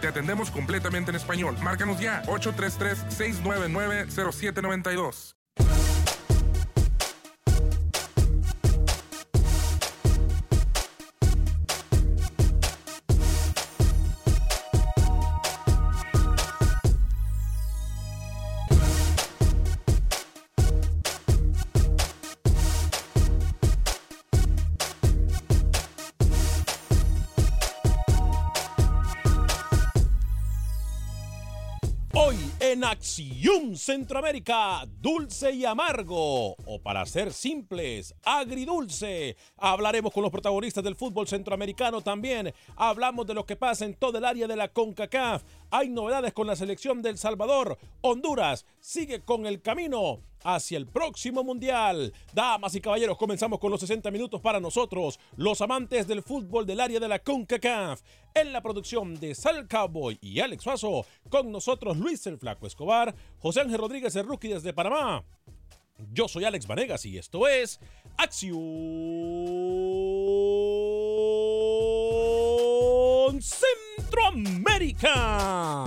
Te atendemos completamente en español. Márcanos ya 833 699 0792. Acción Centroamérica, dulce y amargo, o para ser simples, agridulce. Hablaremos con los protagonistas del fútbol centroamericano también. Hablamos de lo que pasa en todo el área de la CONCACAF. Hay novedades con la selección del Salvador. Honduras sigue con el camino hacia el próximo mundial. Damas y caballeros, comenzamos con los 60 minutos para nosotros, los amantes del fútbol del área de la CONCACAF. En la producción de Sal Cowboy y Alex Suazo, con nosotros Luis el Flaco Escobar, José Ángel Rodríguez el Rookie desde Panamá. Yo soy Alex Vanegas y esto es Acción Centroamérica.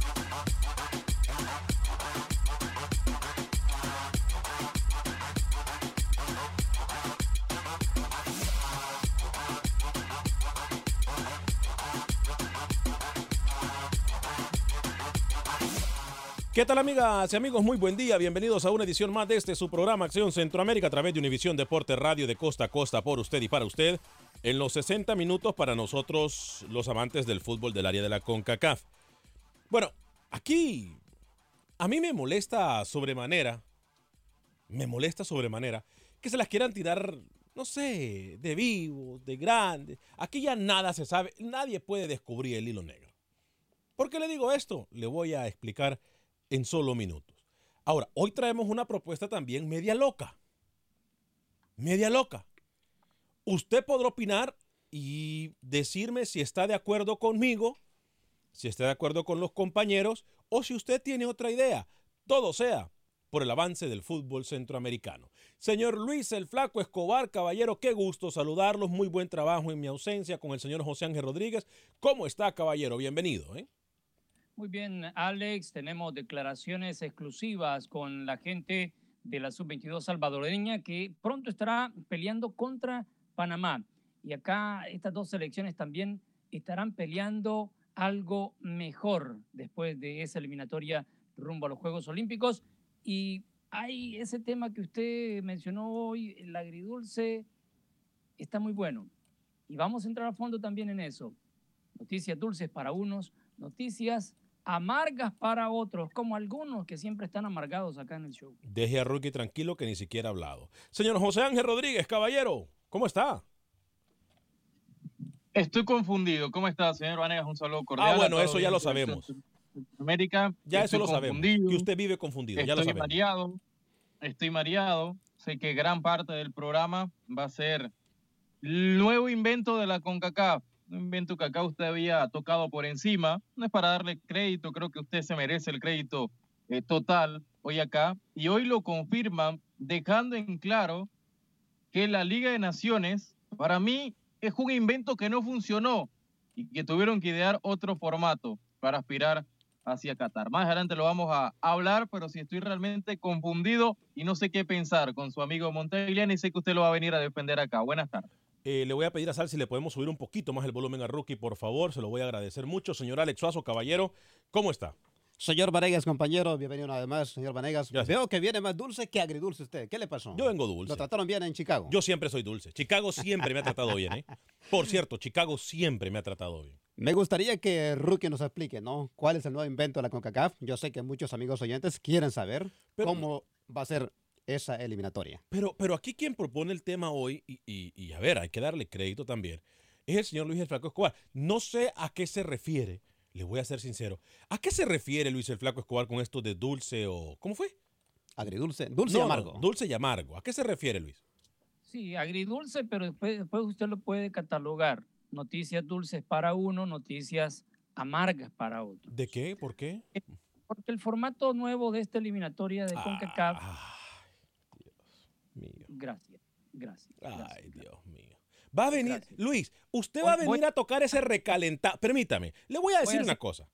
¿Qué tal amigas y amigos? Muy buen día. Bienvenidos a una edición más de este su programa Acción Centroamérica a través de Univisión Deporte Radio de costa a costa por usted y para usted. En los 60 minutos para nosotros los amantes del fútbol del área de la CONCACAF. Bueno, aquí a mí me molesta sobremanera, me molesta sobremanera que se las quieran tirar, no sé, de vivos, de grandes. Aquí ya nada se sabe, nadie puede descubrir el hilo negro. ¿Por qué le digo esto? Le voy a explicar en solo minutos. Ahora, hoy traemos una propuesta también media loca. Media loca. Usted podrá opinar y decirme si está de acuerdo conmigo, si está de acuerdo con los compañeros o si usted tiene otra idea. Todo sea por el avance del fútbol centroamericano. Señor Luis el Flaco Escobar, caballero, qué gusto saludarlos. Muy buen trabajo en mi ausencia con el señor José Ángel Rodríguez. ¿Cómo está, caballero? Bienvenido. ¿eh? Muy bien, Alex, tenemos declaraciones exclusivas con la gente de la sub-22 salvadoreña que pronto estará peleando contra Panamá. Y acá estas dos selecciones también estarán peleando algo mejor después de esa eliminatoria rumbo a los Juegos Olímpicos. Y hay ese tema que usted mencionó hoy, el agridulce. está muy bueno. Y vamos a entrar a fondo también en eso. Noticias dulces para unos, noticias amargas para otros, como algunos que siempre están amargados acá en el show. Deje a Rookie tranquilo que ni siquiera ha hablado. Señor José Ángel Rodríguez, caballero, ¿cómo está? Estoy confundido. ¿Cómo está, señor Vanegas? Un saludo cordial. Ah, bueno, eso ya lo sabemos. América. Ya eso lo sabemos. Que usted vive confundido. ya lo sabemos. mareado. Estoy mareado. Sé que gran parte del programa va a ser el nuevo invento de la CONCACAF. Un invento que acá usted había tocado por encima. No es para darle crédito. Creo que usted se merece el crédito eh, total hoy acá. Y hoy lo confirman dejando en claro que la Liga de Naciones, para mí, es un invento que no funcionó y que tuvieron que idear otro formato para aspirar hacia Qatar. Más adelante lo vamos a hablar, pero si estoy realmente confundido y no sé qué pensar con su amigo Montegliani, sé que usted lo va a venir a defender acá. Buenas tardes. Eh, le voy a pedir a Sal si le podemos subir un poquito más el volumen a Rookie, por favor. Se lo voy a agradecer mucho. Señor Alex Suazo, caballero, ¿cómo está? Señor Vanegas, compañero, bienvenido una vez más, señor Vanegas. Veo que viene más dulce que agridulce usted. ¿Qué le pasó? Yo vengo dulce. ¿Lo trataron bien en Chicago? Yo siempre soy dulce. Chicago siempre me ha tratado bien, ¿eh? Por cierto, Chicago siempre me ha tratado bien. Me gustaría que Rookie nos explique, ¿no? ¿Cuál es el nuevo invento de la CONCACAF? Yo sé que muchos amigos oyentes quieren saber cómo va a ser esa eliminatoria. Pero, pero aquí quien propone el tema hoy, y, y a ver, hay que darle crédito también, es el señor Luis El Flaco Escobar. No sé a qué se refiere le voy a ser sincero. ¿A qué se refiere Luis el Flaco Escobar con esto de dulce o. ¿Cómo fue? Agridulce. Dulce y amargo. dulce y amargo. ¿A qué se refiere, Luis? Sí, agridulce, pero después, después usted lo puede catalogar. Noticias dulces para uno, noticias amargas para otro. ¿De qué? ¿Por qué? Porque el formato nuevo de esta eliminatoria de CONCACAF. Mío. Gracias, gracias. Ay, Dios mío. Va a venir, Luis, usted va a venir a tocar ese recalentado. Permítame, le voy a decir una cosa.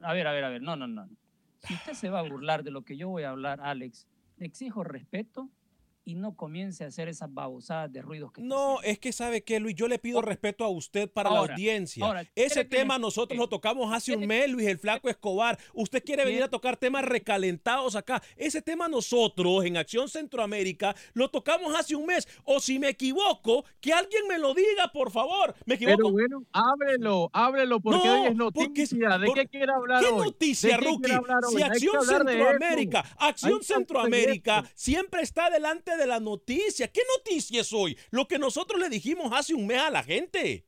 A ver, a ver, a ver, no, no, no. Si usted se va a burlar de lo que yo voy a hablar, Alex, le exijo respeto y no comience a hacer esas babosadas de ruidos que No, es que sabe que Luis, yo le pido respeto a usted para la audiencia. Ese tema nosotros lo tocamos hace un mes, Luis el Flaco Escobar. Usted quiere venir a tocar temas recalentados acá. Ese tema nosotros en Acción Centroamérica lo tocamos hace un mes. O si me equivoco, que alguien me lo diga, por favor. ¿Me equivoco? Pero bueno, ábrelo, ábrelo porque hoy es noticia. ¿De qué quiere hablar ¿Qué hoy? noticia, Rookie? Si Acción Centroamérica, Acción Centroamérica siempre está delante de la noticia. ¿Qué noticia es hoy? Lo que nosotros le dijimos hace un mes a la gente.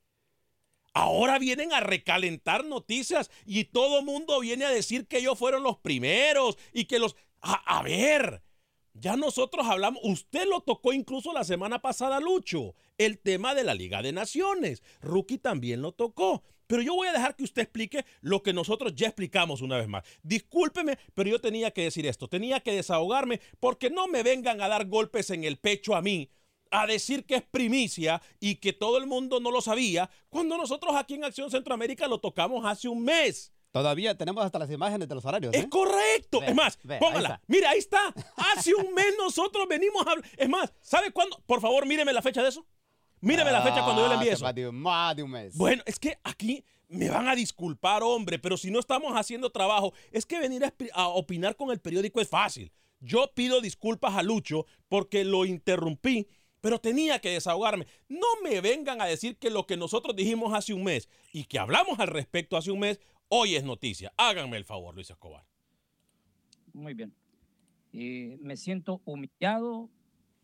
Ahora vienen a recalentar noticias y todo mundo viene a decir que ellos fueron los primeros y que los... A, ver, ya nosotros hablamos, usted lo tocó incluso la semana pasada, Lucho, el tema de la Liga de Naciones. Rookie también lo tocó. Pero yo voy a dejar que usted explique lo que nosotros ya explicamos una vez más. Discúlpeme, pero yo tenía que decir esto, tenía que desahogarme porque no me vengan a dar golpes en el pecho a mí a decir que es primicia y que todo el mundo no lo sabía, cuando nosotros aquí en Acción Centroamérica lo tocamos hace un mes. Todavía tenemos hasta las imágenes de los horarios. Es ¿eh? correcto. es más, póngala. Mira, ahí está. Hace un mes nosotros venimos a... Es más, ¿sabe cuándo? Por favor, míreme la fecha de eso. Míreme la fecha cuando yo le envíe eso. Más de un mes. Bueno, es que aquí me van a disculpar, hombre, pero si no estamos haciendo trabajo, es que venir a, opinar con el periódico es fácil. Yo pido disculpas a Lucho porque lo interrumpí, pero tenía que desahogarme. No me vengan a decir que lo que nosotros dijimos hace un mes y que hablamos al respecto hace un mes, hoy es noticia. Háganme el favor, Luis Escobar. Muy bien. Eh, me siento humillado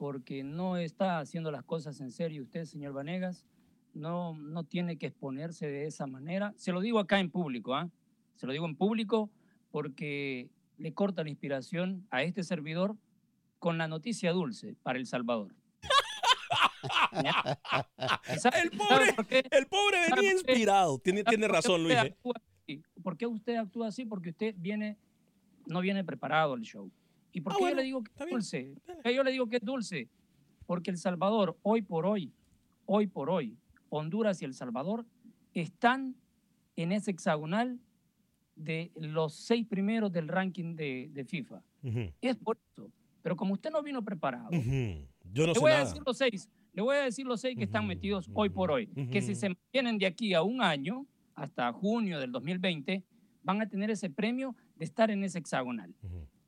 porque no está haciendo las cosas en serio usted, señor Vanegas. No, no tiene que exponerse de esa manera. Se lo digo acá en público, ¿ah? Se lo digo en público porque le corta la inspiración a este servidor con la noticia dulce para El Salvador. el, pobre, el pobre venía inspirado. Tiene, tiene razón, Luis. ¿eh? ¿Por qué usted actúa así? Porque usted viene, no viene preparado al show. ¿Y por ah, qué yo le digo que es dulce? ¿Por qué yo le digo que es dulce? Porque El Salvador, hoy por hoy, hoy por hoy, Honduras y El Salvador están en ese hexagonal de los seis primeros del ranking de, FIFA. Es por eso. Pero como usted no vino preparado, yo no le voy a decir los seis, le voy a decir los seis que están metidos hoy por hoy, que si se mantienen de aquí a un año, hasta junio del 2020, van a tener ese premio de estar en ese hexagonal.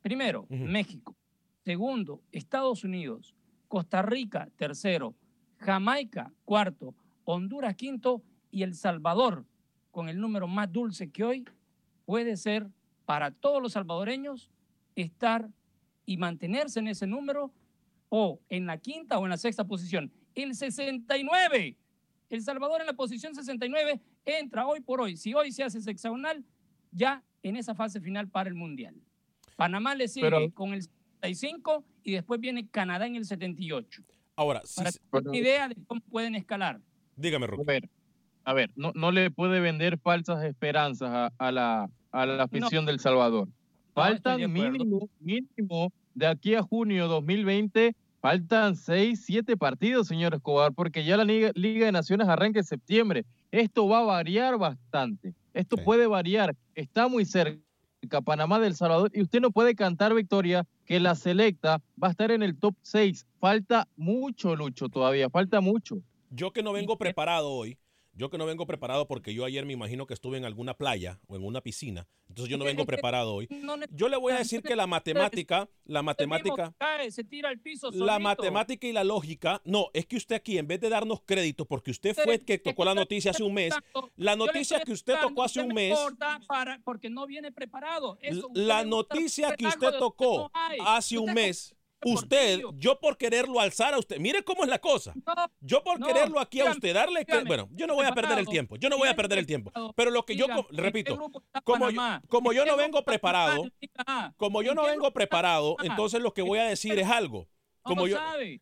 Primero, México. Segundo, Estados Unidos. Costa Rica, tercero. Jamaica cuarto, Honduras quinto y El Salvador con el número más dulce que hoy puede ser para todos los salvadoreños estar y mantenerse en ese número o en la quinta o en la sexta posición. El 69. El Salvador en la posición 69 entra hoy por hoy. Si hoy se hace hexagonal, ya en esa fase final para el Mundial. Panamá le sigue con el 75 y después viene Canadá en el 78. Ahora, si para idea de cómo pueden escalar. Dígame, Rubén. A ver, a ver no, no, le puede vender falsas esperanzas a, la, a la afición del Salvador. Faltan mínimo, mínimo de aquí a junio 2020 Faltan seis, siete partidos, señor Escobar, porque ya la Liga, de Naciones arranca en septiembre. Esto va a variar bastante. Esto puede variar. Está muy cerca Panamá del Salvador y usted no puede cantar victoria que la selecta va a estar en el top 6. Falta mucho, Lucho, todavía. Falta mucho. Yo que no vengo preparado hoy, yo que no vengo preparado porque yo ayer me imagino que estuve en alguna playa o en una piscina, entonces yo no vengo preparado hoy. Yo le voy a decir que la matemática, la matemática, la matemática y la lógica, no, es que usted aquí en vez de darnos crédito porque usted fue el que tocó la noticia hace un mes, la noticia que usted tocó hace un mes, porque no viene preparado. La noticia que usted tocó hace un mes Usted, yo por quererlo alzar a usted, mire cómo es la cosa. Yo por quererlo aquí a usted, darle que, bueno, yo no voy a perder el tiempo, yo no voy a perder el tiempo. Pero lo que yo, repito, como yo, como yo no vengo preparado, como yo no vengo preparado, entonces lo que voy a decir es algo. Como yo,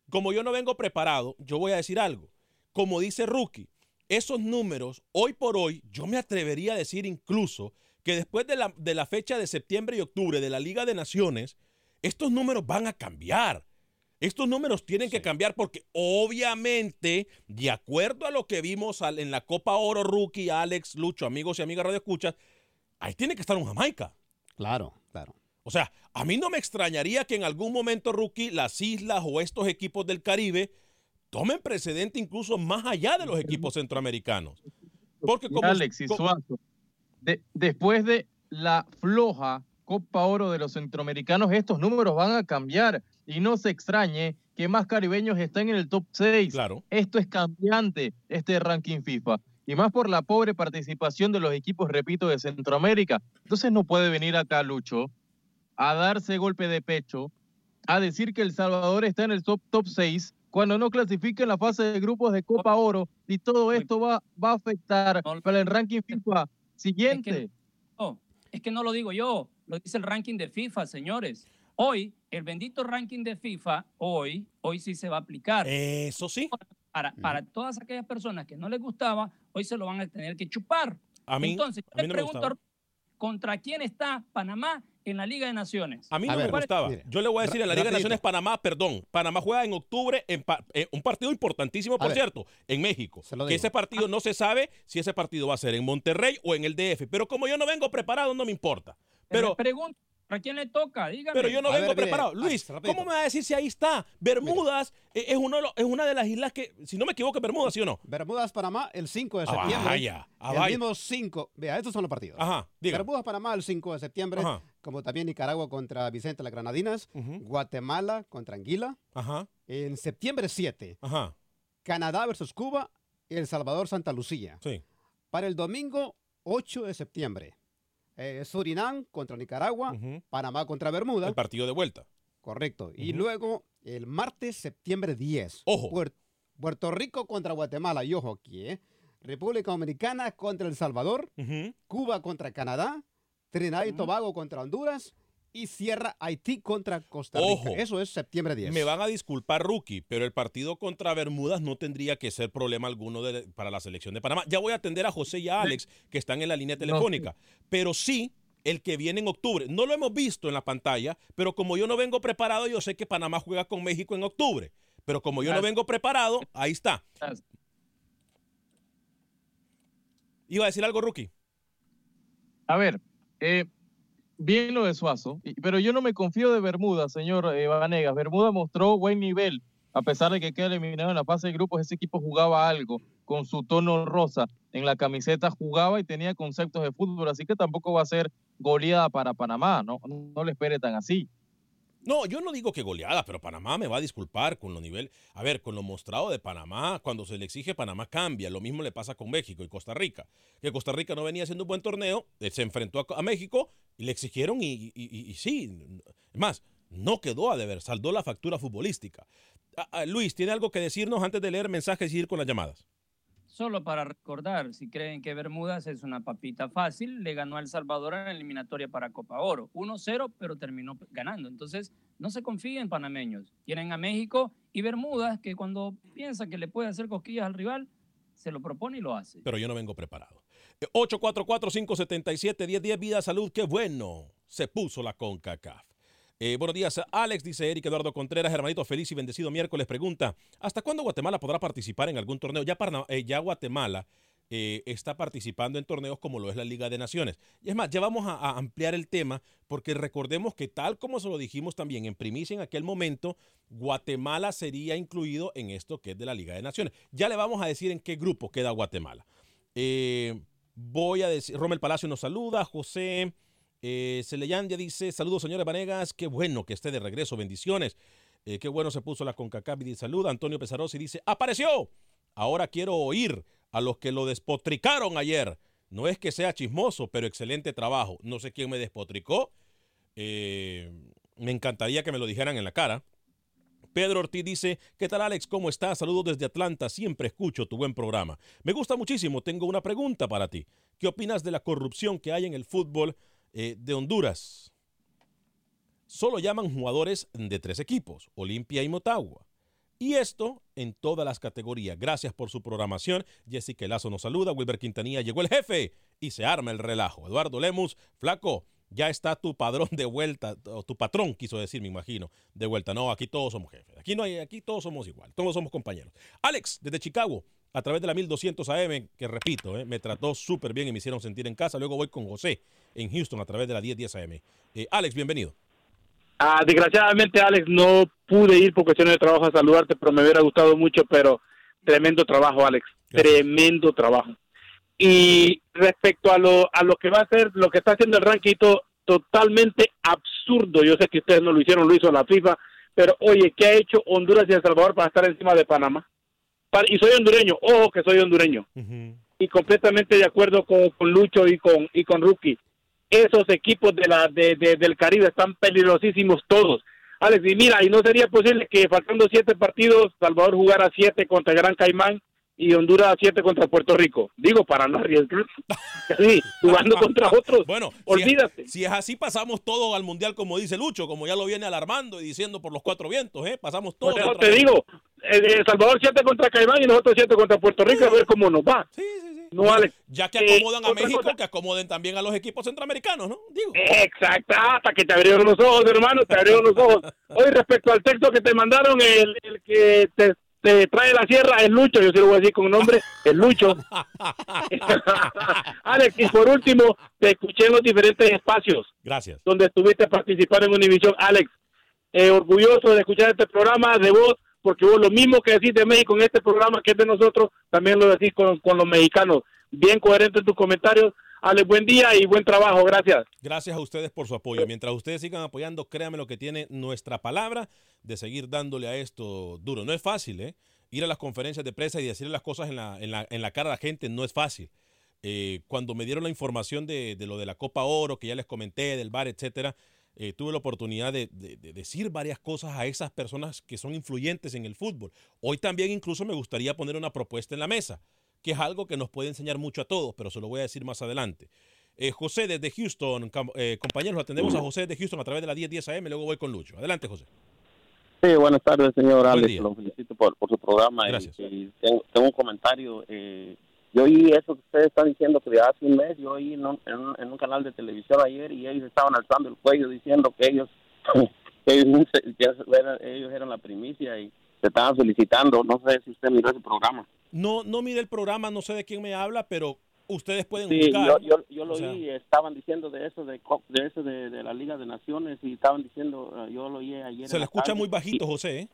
como yo no vengo preparado, yo voy a decir algo. Como dice Rookie, esos números, hoy por hoy, yo me atrevería a decir incluso que después de la, de la fecha de septiembre y octubre de la Liga de Naciones, estos números van a cambiar. Estos números tienen que cambiar porque obviamente, de acuerdo a lo que vimos en la Copa Oro Rookie, Alex, Lucho, amigos y amigas Radio Escuchas, ahí tiene que estar un Jamaica. Claro, claro. O sea, a mí no me extrañaría que en algún momento, Rookie, las islas o estos equipos del Caribe tomen precedente incluso más allá de los equipos centroamericanos. Porque como... Alex y Suazo, después de la floja Copa Oro de los centroamericanos, estos números van a cambiar y no se extrañe que más caribeños estén en el top 6. Claro. Esto es cambiante, este ranking FIFA. Y más por la pobre participación de los equipos, repito, de Centroamérica. Entonces no puede venir acá Lucho a darse golpe de pecho, a decir que El Salvador está en el top, top 6 cuando no clasifique en la fase de grupos de Copa Oro y todo esto va, va a afectar para el ranking FIFA siguiente. es que no lo digo yo, lo dice el ranking de FIFA, señores. Hoy, el bendito ranking de FIFA, hoy, hoy sí se va a aplicar. Eso sí. Para, para todas aquellas personas que no les gustaba, hoy se lo van a tener que chupar. A mí, Entonces, a mí no pregunto, ¿contra quién está Panamá en la Liga de Naciones? A mí no me gustaba. Yo le voy a decir, en la Liga de Naciones Panamá, perdón, Panamá juega en octubre en, eh, un partido importantísimo, por cierto, en México. Que ese partido no se sabe si ese partido va a ser en Monterrey o en el DF. Pero como yo no vengo preparado, no me importa. Pero, pregunto, ¿a quién le toca? Dígame. Pero yo no vengo preparado. Luis, ¿cómo me va a decir si ahí está? Bermudas eh, es, uno, es una de las islas que, si no me equivoco, Bermudas, ¿sí o no? Bermudas, Panamá, el 5 de septiembre. Vaya, el mismo 5. Vea, estos son los partidos. Ajá, Bermudas, Panamá, el 5 de septiembre. Como también Nicaragua contra Vicente las Granadinas. Guatemala contra Anguila. Ajá. En septiembre 7. Ajá. Canadá versus Cuba. El Salvador, Santa Lucía. Sí. Para el domingo 8 de septiembre. Eh, Surinam contra Nicaragua, Panamá contra Bermuda. El partido de vuelta. Correcto. Y luego el martes, septiembre 10. Ojo. Puerto Rico contra Guatemala. Y ojo aquí, ¿eh? República Dominicana contra El Salvador. Cuba contra Canadá. Trinidad y Tobago contra Honduras y cierra Haití contra Costa Rica. Eso es septiembre 10. Me van a disculpar, rookie, pero el partido contra Bermudas no tendría que ser problema alguno para la selección de Panamá. Ya voy a atender a José y a Alex, que están en la línea telefónica. Pero sí, el que viene en octubre. No lo hemos visto en la pantalla, pero como yo no vengo preparado, yo sé que Panamá juega con México en octubre. Pero como yo no vengo preparado, ahí está. ¿Iba a decir algo, rookie? A ver, eh, bien lo de Suazo, pero yo no me confío de Bermuda, señor eh, Vanegas. Bermuda mostró buen nivel, a pesar de que queda eliminado en la fase de grupos, ese equipo jugaba algo con su tono rosa en la camiseta, jugaba y tenía conceptos de fútbol, así que tampoco va a ser goleada para Panamá, no, no le espere tan así. No, yo no digo que goleada, pero Panamá me va a disculpar con lo nivel. A ver, con lo mostrado de Panamá, cuando se le exige Panamá cambia. Lo mismo le pasa con México y Costa Rica. Que Costa Rica no venía haciendo un buen torneo, eh, se enfrentó a, México y le exigieron y- y sí. Es más, no quedó a deber, saldó la factura futbolística. Ah, ah, Luis, ¿tiene algo que decirnos antes de leer mensajes y ir con las llamadas? Solo para recordar, si creen que Bermudas es una papita fácil, le ganó a El Salvador en la eliminatoria para Copa Oro. 1-0, pero terminó ganando. Entonces, no se confíen panameños. Tienen a México y Bermudas, que cuando piensa que le puede hacer cosquillas al rival, se lo propone y lo hace. Pero yo no vengo preparado. Eh, 844-577-1010, vida, salud, qué bueno. Se puso la CONCACAF. Eh, buenos días, Alex, dice Eric Eduardo Contreras, hermanito feliz y bendecido miércoles. Pregunta, ¿hasta cuándo Guatemala podrá participar en algún torneo? Ya, eh, ya Guatemala eh, está participando en torneos como lo es la Liga de Naciones. Y es más, ya vamos a, ampliar el tema porque recordemos que tal como se lo dijimos también en primicia en aquel momento, Guatemala sería incluido en esto que es de la Liga de Naciones. Ya le vamos a decir en qué grupo queda Guatemala. Voy a decir, Romel Palacio nos saluda, José eh, Celeyán ya dice, saludos señores Vanegas, qué bueno que esté de regreso, bendiciones. Eh, qué bueno se puso la CONCACAF y saluda. Antonio Pesarosi dice, apareció. Ahora quiero oír a los que lo despotricaron ayer. No es que sea chismoso, pero excelente trabajo. No sé quién me despotricó. Eh, me encantaría que me lo dijeran en la cara. Pedro Ortiz dice, ¿qué tal Alex? ¿Cómo estás? Saludos desde Atlanta, siempre escucho tu buen programa. Me gusta muchísimo, tengo una pregunta para ti. ¿Qué opinas de la corrupción que hay en el fútbol eh, de Honduras? Solo llaman jugadores de tres equipos, Olimpia y Motagua. Y esto en todas las categorías. Gracias por su programación. Jessica Lazo nos saluda. Wilber Quintanilla llegó el jefe y se arma el relajo. Eduardo Lemus, flaco, ya está tu padrón de vuelta, o tu patrón, quiso decir, me imagino, de vuelta. No, aquí todos somos jefes. Aquí no hay, aquí todos somos igual, todos somos compañeros. Alex, desde Chicago, a través de la 1200 AM, que repito, eh, me trató súper bien y me hicieron sentir en casa. Luego voy con José en Houston a través de la 1010 AM. Eh, Alex, bienvenido. Ah, desgraciadamente, Alex, no pude ir por cuestiones de trabajo a saludarte, pero me hubiera gustado mucho, pero tremendo trabajo, Alex, tremendo trabajo. Y respecto a lo, a lo que va a ser, lo que está haciendo el ranking, to- totalmente absurdo. Yo sé que ustedes no lo hicieron, lo hizo la FIFA, pero oye, ¿qué ha hecho Honduras y El Salvador para estar encima de Panamá? Y soy hondureño, ojo que soy hondureño. Y completamente de acuerdo con, con Lucho y con, y con Rookie esos equipos de la de, de- del Caribe están peligrosísimos todos. Alex, y mira, y no sería posible que faltando siete partidos, Salvador jugara siete contra Gran Caimán y Honduras siete contra Puerto Rico. Digo, para no arriesgar. Sí, jugando contra otros. Bueno, olvídate. Si es, si es así, pasamos todo al mundial, como dice Lucho, como ya lo viene alarmando y diciendo por los cuatro vientos, ¿eh? Pasamos todo. Por eso otra te digo, eh, eh, Salvador siete contra Caimán y nosotros siete contra Puerto Rico, a ver cómo nos va. No, Alex. Ya que Eh, acomodan a otra México, cosa. que acomoden también a los equipos centroamericanos, ¿no? Digo. Exacto, hasta que te abrieron los ojos, hermano, te abrieron los ojos. Hoy, respecto al texto que te mandaron, el, el que te, te trae la sierra es Lucho, yo sí lo voy a decir con nombre, es Lucho. Alex, y por último, te escuché en los diferentes espacios Gracias. donde estuviste participando en Univisión. Alex, eh, orgulloso de escuchar este programa de vos, porque vos lo mismo que decís de México en este programa que es de nosotros, también lo decís con, con los mexicanos. Bien coherente en tus comentarios. Alex, buen día y buen trabajo. Gracias. Gracias a ustedes por su apoyo. Mientras ustedes sigan apoyando, créanme lo que tiene nuestra palabra de seguir dándole a esto duro. No es fácil, ¿eh? Ir a las conferencias de prensa y decirle las cosas en la, en la, en la cara a la gente no es fácil. Eh, cuando me dieron la información de, de lo de la Copa Oro, que ya les comenté, del bar, etcétera, eh, tuve la oportunidad de- de decir varias cosas a esas personas que son influyentes en el fútbol. Hoy también incluso me gustaría poner una propuesta en la mesa, que es algo que nos puede enseñar mucho a todos, pero se lo voy a decir más adelante. Eh, José desde Houston, eh, compañeros, atendemos a José desde Houston a través de la 1010 AM, luego voy con Lucho. Adelante, José. Sí, buenas tardes, señor Buen Alex. día. Lo felicito por, por su programa. y- Gracias. Y, tengo, tengo un comentario. Eh, yo oí eso que ustedes están diciendo que de hace un mes, yo oí en un, en un, en un canal de televisión ayer y ellos estaban alzando el cuello diciendo que ellos, que ellos, eran, ellos eran la primicia y se estaban felicitando. No sé si usted miró ese programa. No, no mire el programa, no sé de quién me habla, pero ustedes pueden Sí, buscar. yo, yo, yo lo sea, oí, estaban diciendo de eso, de, eso de, de la Liga de Naciones y estaban diciendo, eh, yo lo oí ayer. Se le escucha tarde. muy bajito, José. ¿eh?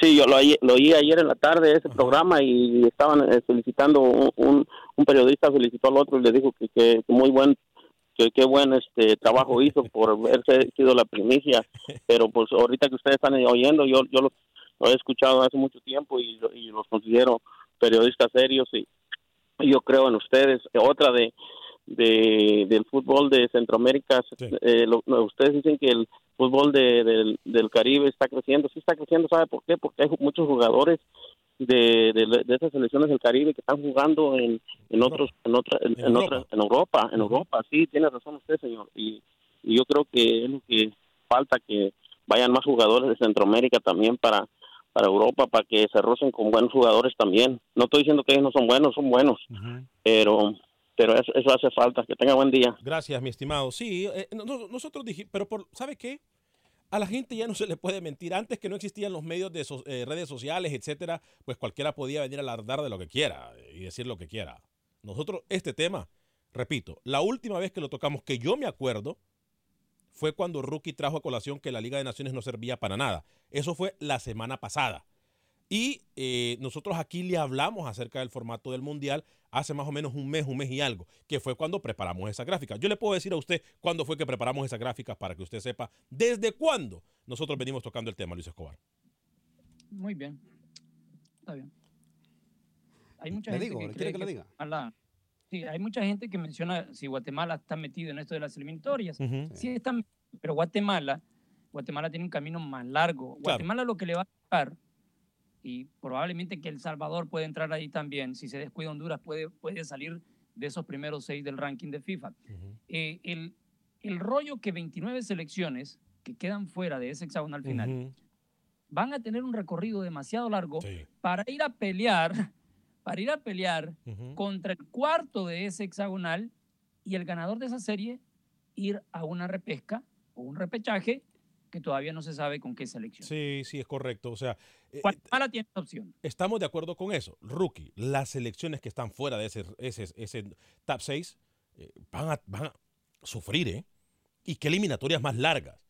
Sí, yo lo oí, lo oí ayer en la tarde ese programa y estaban eh, felicitando un, un, un periodista felicitó al otro y le dijo que, que, que muy buen que qué buen este trabajo hizo por haberse sido la primicia, pero pues ahorita que ustedes están oyendo, yo yo lo, lo he escuchado hace mucho tiempo y, y los considero periodistas serios y, y yo creo en ustedes. Otra de, de del fútbol de Centroamérica, eh, lo- ustedes dicen que el fútbol de, del, del Caribe está creciendo, sí está creciendo, ¿sabe por qué? Porque hay muchos jugadores de, de, de esas selecciones del Caribe que están jugando en, en otros en otra en, en en Europa. en Europa. Sí tiene razón usted señor. Y, y yo creo que es lo que falta que vayan más jugadores de Centroamérica también para para Europa para que se rocen con buenos jugadores también no estoy diciendo que ellos no son buenos son buenos pero pero eso, eso hace falta que tenga buen día Gracias, mi estimado. Sí, eh, no- no- nosotros dijimos, pero por, ¿sabe qué? A la gente ya no se le puede mentir. Antes que no existían los medios de so- eh, redes sociales, etcétera, pues cualquiera podía venir a alardar de lo que quiera y decir lo que quiera. Nosotros, este tema, repito, la última vez que lo tocamos, que yo me acuerdo, fue cuando Rookie trajo a colación que la Liga de Naciones no servía para nada. Eso fue la semana pasada. Y eh, nosotros aquí le hablamos acerca del formato del Mundial hace más o menos un mes, un mes y algo, que fue cuando preparamos esa gráfica. Yo le puedo decir a usted cuándo fue que preparamos esa gráfica para que usted sepa desde cuándo nosotros venimos tocando el tema, Luis Escobar. Muy bien. Está bien. Hay mucha Le gente digo, que ¿quiere cree que le diga? Guatemala- hay mucha gente que menciona si Guatemala está metido en esto de las eliminatorias. Sí está, metido, pero Guatemala, Guatemala tiene un camino más largo. Guatemala lo que le va a tocar y probablemente que El Salvador puede entrar ahí también. Si se descuida Honduras puede, puede salir de esos primeros seis del ranking de FIFA. Eh, el, el rollo que 29 selecciones que quedan fuera de ese hexagonal final van a tener un recorrido demasiado largo para ir a pelear, para ir a pelear contra el cuarto de ese hexagonal y el ganador de esa serie ir a una repesca o un repechaje que todavía no se sabe con qué selección. Sí, sí, es correcto. O sea, eh, Guatemala tiene esa opción. estamos de acuerdo con eso. Rookie, las selecciones que están fuera de ese, ese, ese top 6 van, a, van a sufrir, ¿eh? Y qué eliminatorias más largas.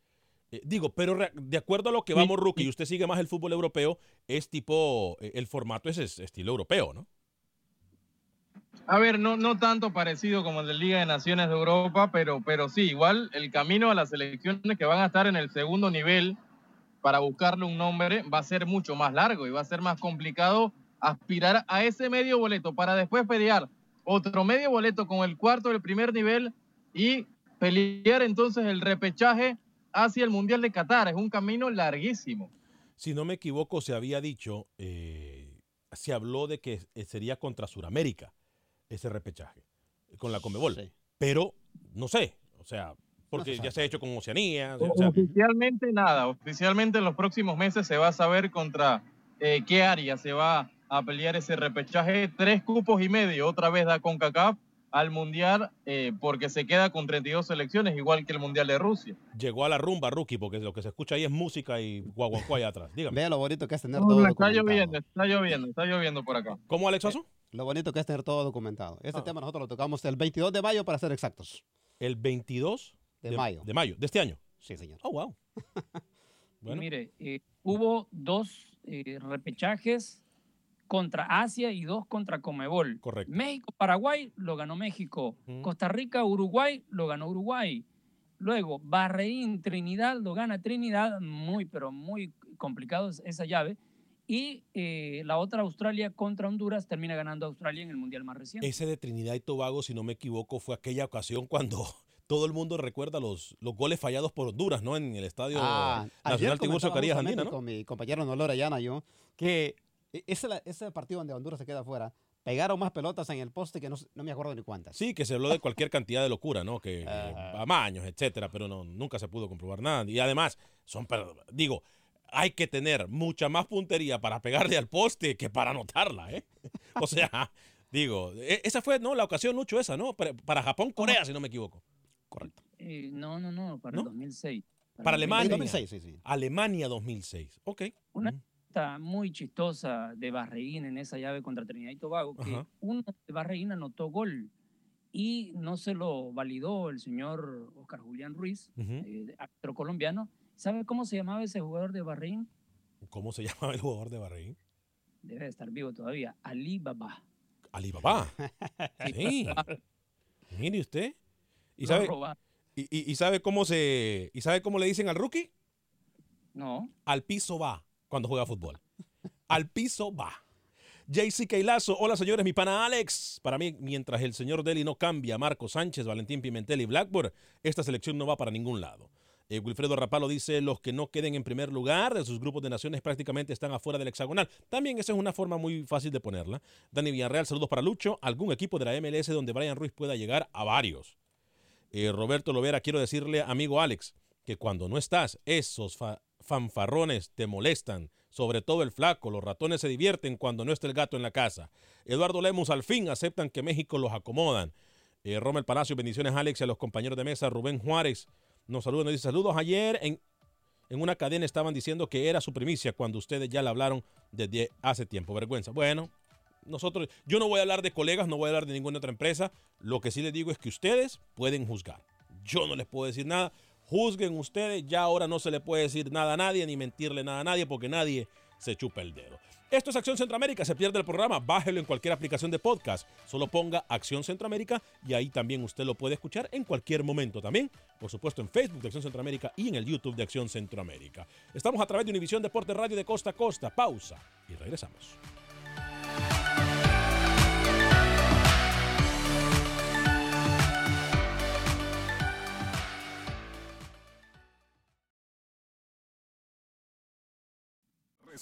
Eh, digo, pero de acuerdo a lo que vamos, Rookie, y usted sigue más el fútbol europeo, es tipo, eh, el formato es, es estilo europeo, ¿no? A ver, no, no tanto parecido como el de Liga de Naciones de Europa, pero, pero sí, igual el camino a las selecciones que van a estar en el segundo nivel para buscarle un nombre va a ser mucho más largo y va a ser más complicado aspirar a ese medio boleto para después pelear otro medio boleto con el cuarto del primer nivel y pelear entonces el repechaje hacia el Mundial de Qatar. Es un camino larguísimo. Si no me equivoco, se había dicho, eh, se habló de que eh, sería contra Suramérica ese repechaje, con la Comebol. Pero, no sé, o sea, porque ya se ha hecho con Oceanía. o sea, Oficialmente nada, oficialmente en los próximos meses se va a saber contra eh, qué área se va a pelear ese repechaje. Tres cupos y medio, otra vez da CONCACAF al Mundial eh, porque se queda con 32 selecciones, igual que el Mundial de Rusia. llegó a la rumba, Rookie, porque lo que se escucha ahí es música y guaguancó allá atrás. Dígame. Vea lo bonito que es tener No, todo está documentado. lloviendo, está lloviendo, está lloviendo por acá. ¿Cómo, Alex Oso? Lo bonito que es tener todo documentado. Este tema nosotros lo tocamos el 22 de mayo para ser exactos. El 22 de, mayo. De mayo, de este año. Sí, señor. Oh, wow. Y Mire, eh, hubo dos eh, repechajes contra Asia y dos contra Comebol. Correcto. México-Paraguay lo ganó México. Costa Rica-Uruguay lo ganó Uruguay. Luego, Bahrein-Trinidad lo gana Trinidad. Muy, pero muy complicado es- esa llave. Y eh, la otra, Australia contra Honduras, termina ganando Australia en el Mundial más reciente. Ese de Trinidad y Tobago, si no me equivoco, fue aquella ocasión cuando todo el mundo recuerda los, los goles fallados por Honduras, ¿no? En el estadio Ah, Nacional Tiburcio Carías Andina, ¿no? con mi compañero Nolor Ayana yo que ese, la- ese partido donde Honduras se queda afuera pegaron más pelotas en el poste que no, no me acuerdo ni cuántas. Sí, que se habló de cualquier cantidad de locura, ¿no? Que, que amaños, etcétera, pero no, nunca se pudo comprobar nada. Y además, son, digo, hay que tener mucha más puntería para pegarle al poste que para anotarla, ¿eh? O sea, digo, e- esa fue, ¿no? La ocasión, Lucho, esa, ¿no? Para, para Japón, Corea, si no me equivoco. Correcto. Eh, no, no, no, para el 2006. Para Alemania. 2006, sí, sí. Alemania 2006. Ok. Una muy chistosa de Bahrein en esa llave contra Trinidad y Tobago, que Ajá. uno de Bahrein anotó gol y no se lo validó el señor Oscar Julián Ruiz, Ujú. eh, árbitro colombiano. ¿Sabe cómo se llamaba ese jugador de Bahrein? ¿Cómo se llama el jugador de Bahrein? Debe de estar vivo todavía. Ali Baba. Alibaba. Sí. Mire usted. ¿Y sabe, robaron. y, y- y sabe cómo se y sabe cómo le dicen al rookie? No. Al piso va cuando juega fútbol. Al piso va. JC Keilazo, hola señores, mi pana Alex. Para mí, mientras el señor Deli no cambia, Marco Sánchez, Valentín Pimentel y Blackburn, esta selección no va para ningún lado. Eh, Wilfredo Rapalo dice, los que no queden en primer lugar de sus grupos de naciones prácticamente están afuera del hexagonal. También esa es una forma muy fácil de ponerla. Dani Villarreal, saludos para Lucho. ¿Algún equipo de la MLS donde Brian Ruiz pueda llegar a varios? Eh, Roberto Lovera, quiero decirle, amigo Alex, que cuando no estás, esos fanfarrones te molestan. Sobre todo el flaco, los ratones se divierten cuando no está el gato en la casa. Eduardo Lemus, al fin aceptan que México los acomodan. Eh, Rommel Palacio, bendiciones Alex y a los compañeros de mesa. Rubén Juárez nos saluda, nos dice saludos. Ayer en, en una cadena estaban diciendo que era su primicia cuando ustedes ya le hablaron desde hace tiempo. Vergüenza. Bueno, nosotros, yo no voy a hablar de colegas, no voy a hablar de ninguna otra empresa. Lo que sí les digo es que ustedes pueden juzgar. Yo no les puedo decir nada. Juzguen ustedes. Ya ahora no se le puede decir nada a nadie ni mentirle nada a nadie porque nadie se chupa el dedo. Esto es Acción Centroamérica. Se pierde el programa. Bájelo en cualquier aplicación de podcast. Solo ponga Acción Centroamérica y ahí también usted lo puede escuchar en cualquier momento. También, por supuesto, en Facebook de Acción Centroamérica y en el YouTube de Acción Centroamérica. Estamos a través de Univisión Deporte Radio de Costa a Costa. Pausa y regresamos.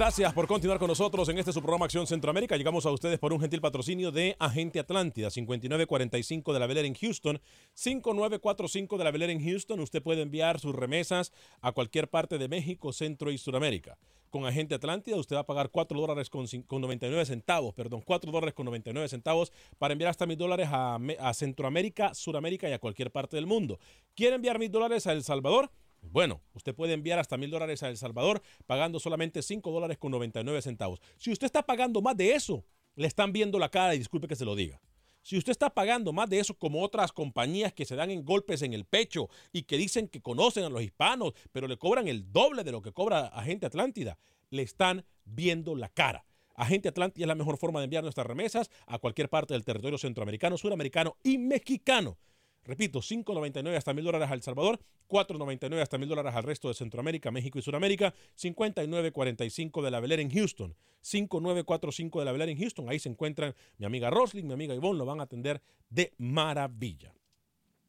Gracias por continuar con nosotros en este su programa Acción Centroamérica. Llegamos a ustedes por un gentil patrocinio de Agente Atlántida, 5945 de la Velera en Houston, 5945 de la Velera en Houston. Usted puede enviar sus remesas a cualquier parte de México, Centro y Sudamérica. Con Agente Atlántida usted va a pagar 4 dólares con, cin- con 99 centavos, perdón, 4 dólares con 99 centavos para enviar hasta mil dólares a, a Centroamérica, Sudamérica y a cualquier parte del mundo. ¿Quiere enviar mil dólares a El Salvador? Bueno, usted puede enviar hasta mil dólares a El Salvador pagando solamente 5 dólares con 99 centavos. Si usted está pagando más de eso, le están viendo la cara y disculpe que se lo diga. Si usted está pagando más de eso como otras compañías que se dan en golpes en el pecho y que dicen que conocen a los hispanos, pero le cobran el doble de lo que cobra Agente Atlántida, le están viendo la cara. Agente Atlántida es la mejor forma de enviar nuestras remesas a cualquier parte del territorio centroamericano, suramericano y mexicano. Repito, 5.99 hasta 1.000 dólares a El Salvador, 4.99 hasta 1.000 dólares al resto de Centroamérica, México y Sudamérica, 59.45 de la Velera en Houston, 5945 de la Velera en Houston. Ahí se encuentran mi amiga Rosling, mi amiga Ivonne, lo van a atender de maravilla.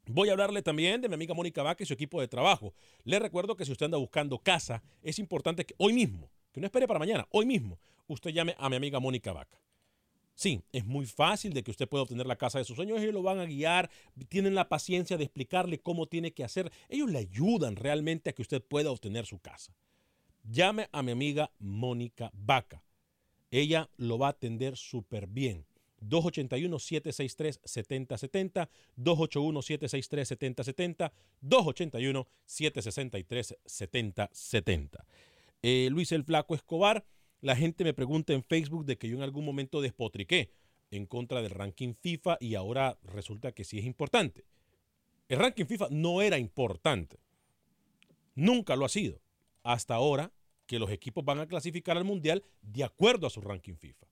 Voy a hablarle también de mi amiga Mónica Vaca y su equipo de trabajo. Le recuerdo que si usted anda buscando casa, es importante que hoy mismo, que no espere para mañana, hoy mismo, usted llame a mi amiga Mónica Vaca. Sí, es muy fácil de que usted pueda obtener la casa de sus sueños. Ellos lo van a guiar, tienen la paciencia de explicarle cómo tiene que hacer. Ellos le ayudan realmente a que usted pueda obtener su casa. Llame a mi amiga Mónica Vaca. Ella lo va a atender súper bien. 281-763-7070, 281-763-7070, 281-763-7070. Eh, Luis el Flaco Escobar, la gente me pregunta en Facebook de que yo en algún momento despotriqué en contra del ranking FIFA y ahora resulta que sí es importante. El ranking FIFA no era importante. Nunca lo ha sido. Hasta ahora que los equipos van a clasificar al Mundial de acuerdo a su ranking FIFA.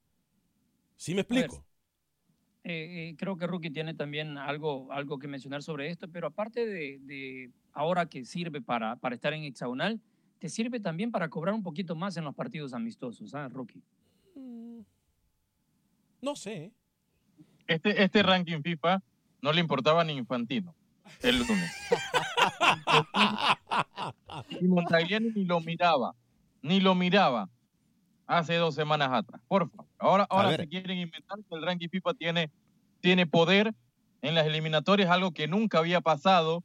¿Sí me explico? Eh, eh, creo que Rookie tiene también algo, algo que mencionar sobre esto, pero aparte de, de ahora que sirve para, para estar en hexagonal, te sirve también para cobrar un poquito más en los partidos amistosos, ¿ah, Rookie? No sé. Este, este ranking FIFA no le importaba ni Infantino el lunes. y Montagliani ni lo miraba, ni lo miraba hace dos semanas atrás. Por favor. Ahora, ahora se quieren inventar que el ranking FIFA tiene, tiene poder en las eliminatorias, algo que nunca había pasado.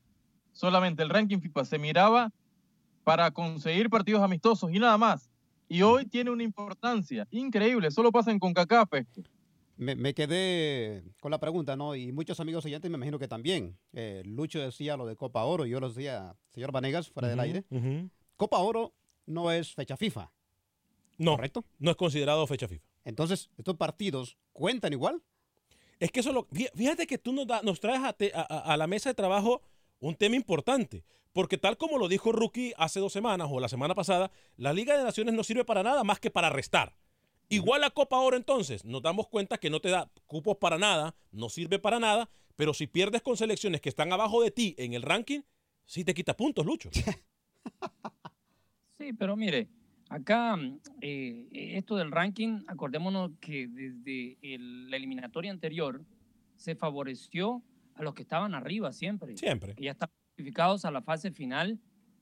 Solamente el ranking FIFA se miraba para conseguir partidos amistosos y nada más. Y hoy tiene una importancia increíble. Solo pasa en CONCACAF. esto. Me, me quedé con la pregunta, ¿no? Y muchos amigos oyentes me imagino que también. Eh, Lucho decía lo de Copa Oro, yo lo decía, señor Vanegas, fuera del aire. Copa Oro no es fecha FIFA. No, ¿Correcto? no es considerado fecha FIFA. Entonces, ¿estos partidos cuentan igual? Es que eso lo. fí- Fíjate que tú nos, da- nos traes a, te- a- a- a la mesa de trabajo un tema importante. Porque tal como lo dijo Rookie hace dos semanas o la semana pasada, la Liga de Naciones no sirve para nada más que para restar. Igual la Copa Oro entonces, nos damos cuenta que no te da cupos para nada, no sirve para nada, pero si pierdes con selecciones que están abajo de ti en el ranking, sí te quita puntos, Lucho. Sí, pero mire, acá eh, esto del ranking, acordémonos que desde el- la eliminatoria anterior se favoreció a los que estaban arriba siempre. Siempre. Que ya estaban clasificados a la fase final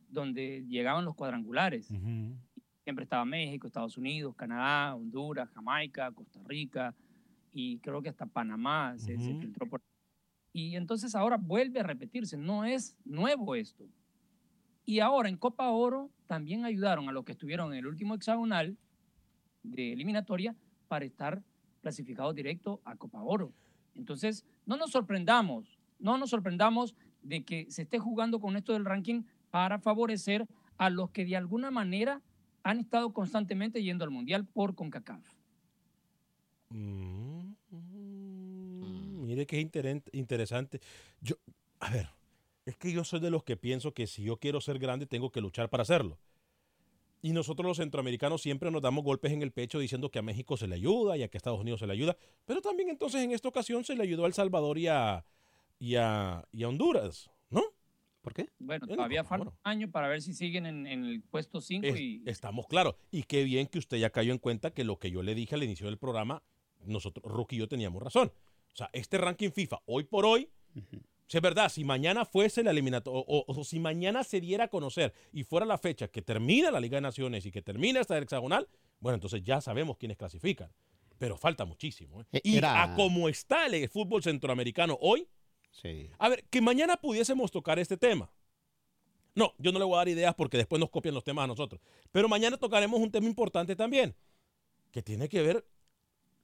donde llegaban los cuadrangulares. Siempre estaba México, Estados Unidos, Canadá, Honduras, Jamaica, Costa Rica y creo que hasta Panamá se, filtró por Y entonces ahora vuelve a repetirse, no es nuevo esto. Y ahora en Copa Oro también ayudaron a los que estuvieron en el último hexagonal de eliminatoria para estar clasificados directo a Copa Oro. Entonces, no nos sorprendamos, no nos sorprendamos de que se esté jugando con esto del ranking para favorecer a los que de alguna manera han estado constantemente yendo al Mundial por CONCACAF. Mm, Mire que es interesante. Yo, a ver, es que yo soy de los que pienso que si yo quiero ser grande tengo que luchar para hacerlo. Y nosotros los centroamericanos siempre nos damos golpes en el pecho diciendo que a México se le ayuda y a que a Estados Unidos se le ayuda. Pero también entonces en esta ocasión se le ayudó a El Salvador y a, y a, y a Honduras, ¿no? ¿Por qué? Bueno, En todavía falta un año para ver si siguen en, en el puesto 5 Es- y Estamos claros. Y qué bien que usted ya cayó en cuenta que lo que yo le dije al inicio del programa, nosotros, Rookie y yo teníamos razón. O sea, este ranking FIFA, hoy por hoy, si es verdad, si mañana fuese la eliminatoria, o, o- o si mañana se diera a conocer y fuera la fecha que termina la Liga de Naciones y que termina esta hexagonal, bueno, entonces ya sabemos quiénes clasifican. Pero falta muchísimo. ¿eh? Eh, Y era- a como está el fútbol centroamericano hoy, Sí. a ver, que mañana pudiésemos tocar este tema. No, yo no le voy a dar ideas porque después nos copian los temas a nosotros. Pero mañana tocaremos un tema importante también, que tiene que ver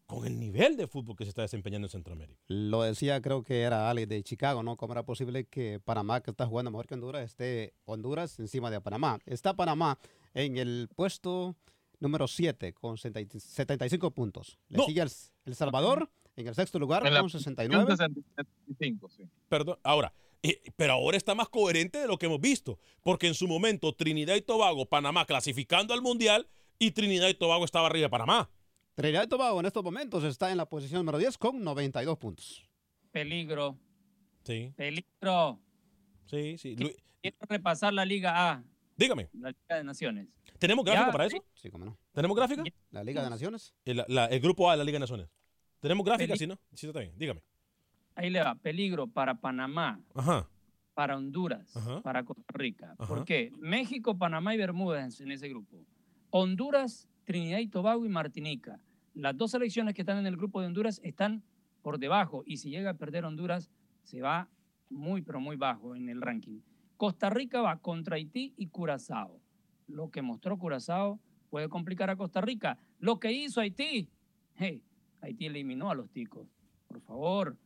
con el nivel de fútbol que se está desempeñando en Centroamérica. Lo decía, creo que era Alex de Chicago, ¿no? ¿Cómo era posible que Panamá, que está jugando mejor que Honduras, esté Honduras encima de Panamá? Está Panamá en el puesto número 7 con 70 75 puntos. Le No. sigue el, El Salvador en el sexto lugar En con 69. 65, sí. Perdón, ahora, eh, pero ahora está más coherente de lo que hemos visto, porque en su momento Trinidad y Tobago, Panamá clasificando al Mundial y Trinidad y Tobago estaba arriba de Panamá. Trinidad y Tobago en estos momentos está en la posición número 10 con 92 puntos. peligro, Sí, peligro. sí, sí. Quiero repasar la Liga A, dígame, la Liga de Naciones. ¿tenemos gráfica Ya, para eso? Sí, cómo no. ¿Tenemos gráfica? La Liga de Naciones. El, la- el grupo A de la Liga de Naciones. ¿Tenemos gráfica? Peli- Sí, ¿no? Sí, está bien. Dígame. Ahí le va, peligro para Panamá, Ajá. para Honduras, Ajá. para Costa Rica. Ajá. ¿Por qué? México, Panamá y Bermudas en ese grupo. Honduras, Trinidad y Tobago y Martinica. Las dos selecciones que están en el grupo de Honduras están por debajo y si llega a perder Honduras se va muy pero muy bajo en el ranking. Costa Rica va contra Haití y Curazao. Lo que mostró Curazao puede complicar a Costa Rica. Lo que hizo Haití, hey, Haití eliminó a los ticos. Por favor,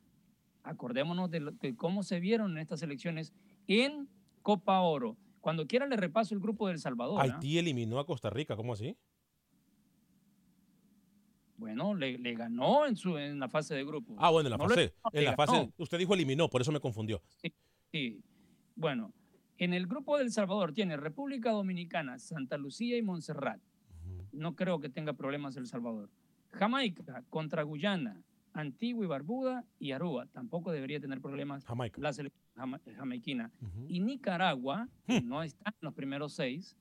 acordémonos de, lo- cómo se vieron en estas elecciones en Copa Oro. Cuando quiera le repaso el grupo del Salvador. ¿ah? Haití eliminó a Costa Rica, ¿cómo así? Bueno, le, le ganó en, su, en la fase de grupo. Ah, bueno, en la No fase. En la fase. Usted dijo eliminó, por eso me confundió. Sí. Bueno, en el grupo del Salvador tiene República Dominicana, Santa Lucía y Montserrat. No creo que tenga problemas El Salvador. Jamaica contra Guyana, Antigua y Barbuda y Aruba. Tampoco debería tener problemas Jamaica. la selección jama- jamaiquina. Y Nicaragua, que no está en los primeros seis.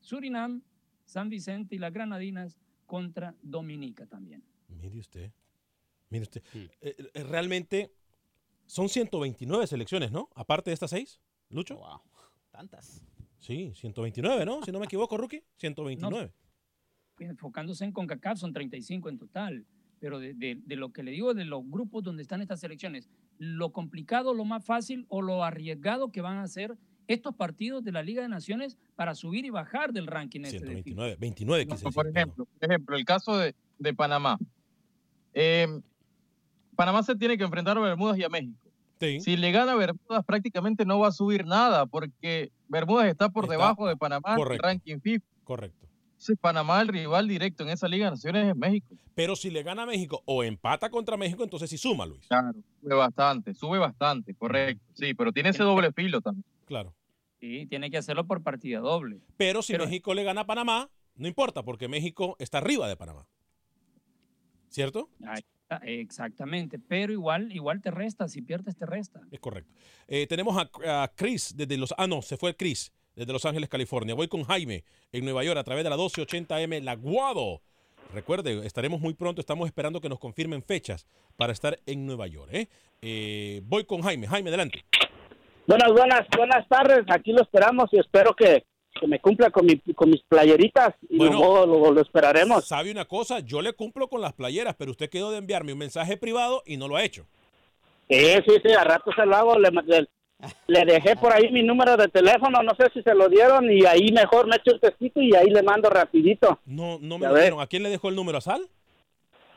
Surinam, San Vicente y las Granadinas contra Dominica también. Mire usted. Mire usted. Eh, eh, realmente son 129 selecciones, ¿no? Aparte de estas seis, Lucho. Wow. Tantas. Sí, 129, ¿no? Si no me equivoco, Rookie. 129. enfocándose en CONCACAF son 35 en total, pero de, de- de lo que le digo de los grupos donde están estas selecciones, lo complicado, lo más fácil o lo arriesgado que van a ser estos partidos de la Liga de Naciones para subir y bajar del ranking este de FIFA. 129. 29 No, quise por ejemplo, por ejemplo, el caso de, de Panamá. Eh, Panamá se tiene que enfrentar a Bermudas y a México. Sí. Si le gana a Bermudas, prácticamente no va a subir nada, porque Bermudas está por Está debajo de Panamá en el correcto. ranking FIFA. Correcto. Sí, Panamá el rival directo en esa Liga de Naciones es México. Pero si le gana a México o empata contra México, entonces sí suma, Luis. Claro, sube bastante, sube bastante, correcto. Sí, pero tiene ese doble filo también. Claro. Sí, tiene que hacerlo por partida doble. Pero si México le gana a Panamá, no importa, porque México está arriba de Panamá. ¿Cierto? Ahí Exactamente, pero igual, igual te resta, si pierdes te resta. Es correcto. Eh, tenemos a, a Chris desde los... Ah, no, se fue Chris desde Los Ángeles, California. Voy con Jaime en Nueva York a través de la 1280M La Guado. Recuerde, estaremos muy pronto, estamos esperando que nos confirmen fechas para estar en Nueva York. ¿eh? Eh, voy con Jaime. Jaime, adelante. Buenas, buenas, buenas tardes. Aquí lo esperamos y espero que, que me cumpla con, mi, con mis playeritas y Bueno. luego lo, lo esperaremos. ¿Sabe una cosa? Yo le cumplo con las playeras, pero usted quedó de enviarme un mensaje privado y no lo ha hecho. Sí, sí, sí, a rato se lo hago. Le, le- le dejé por ahí mi número de teléfono, no sé si se lo dieron y ahí mejor me echo un tecito y ahí le mando rapidito. No, no me lo dieron. ¿A quién le dejó el número? ¿A Sal?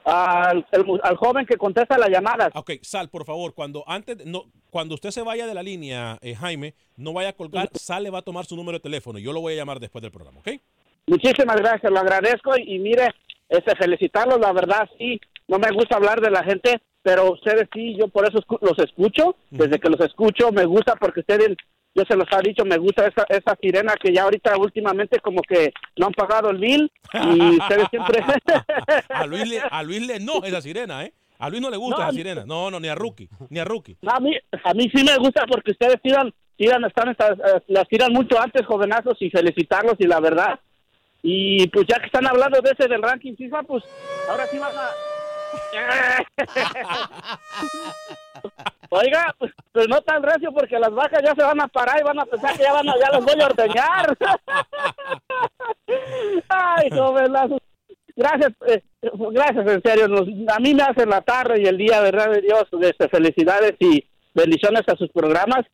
Al, al joven que contesta las llamadas. Ok, Sal, por favor, cuando antes no, cuando usted se vaya de la línea, eh, Jaime, no vaya a colgar, Sal le va a tomar su número de teléfono. Yo lo voy a llamar después del programa, ¿ok? Muchísimas gracias, lo agradezco y, y mire, este, felicitarlos, la verdad sí, no me gusta hablar de la gente, pero ustedes sí, yo por eso escu- los escucho, desde que los escucho me gusta porque ustedes, yo se los ha dicho, me gusta esa, esa sirena que ya ahorita últimamente como que no han pagado el bill y ustedes siempre... A Luis le, a Luis le no esa sirena, ¿eh? A Luis no le gusta No, esa sirena. No, no, ni a Rookie, ni a Rookie. No, a mí, a mí sí me gusta porque ustedes tiran, tiran, están, eh, las tiran mucho antes, jovenazos, y felicitarlos y la verdad. Y pues ya que están hablando de ese del ranking FIFA, pues ahora sí van a... Oiga, pues, pues no tan recio porque las vacas ya se van a parar y van a pensar que ya van a, ya los voy a ordeñar. Ay, jovenazos. Gracias, eh, gracias, en serio. nos- a mí me hacen la tarde y el día, verdad de Dios. Este, felicidades y bendiciones a sus programas.